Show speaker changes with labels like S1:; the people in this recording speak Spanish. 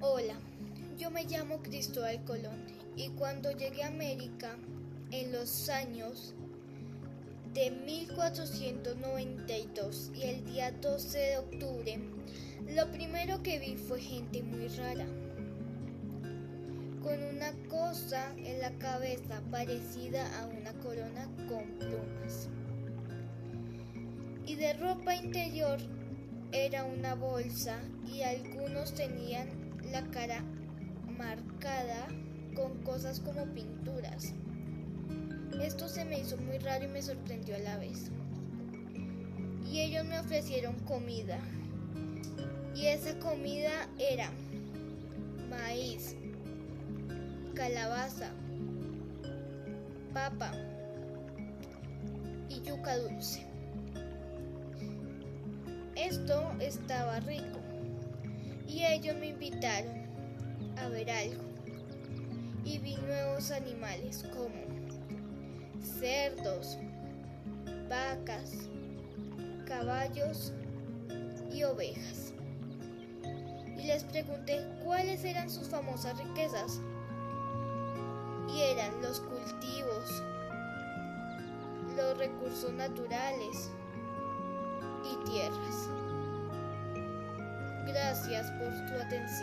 S1: Hola, yo me llamo Cristóbal Colón y cuando llegué a América en los años de 1492 y el día 12 de octubre, lo primero que vi fue gente muy rara, con una cosa en la cabeza parecida a una corona con plumas. Y de ropa interior era una bolsa y algunos tenían la cara marcada con cosas como pinturas. Esto se me hizo muy raro y me sorprendió a la vez. Y ellos me ofrecieron comida. Y esa comida era maíz, calabaza, papa y yuca dulce. Esto estaba rico y ellos me invitaron a ver algo y vi nuevos animales como cerdos, vacas, caballos y ovejas. Y les pregunté cuáles eran sus famosas riquezas. Y eran los cultivos, los recursos naturales y tierras. Gracias por tu atención.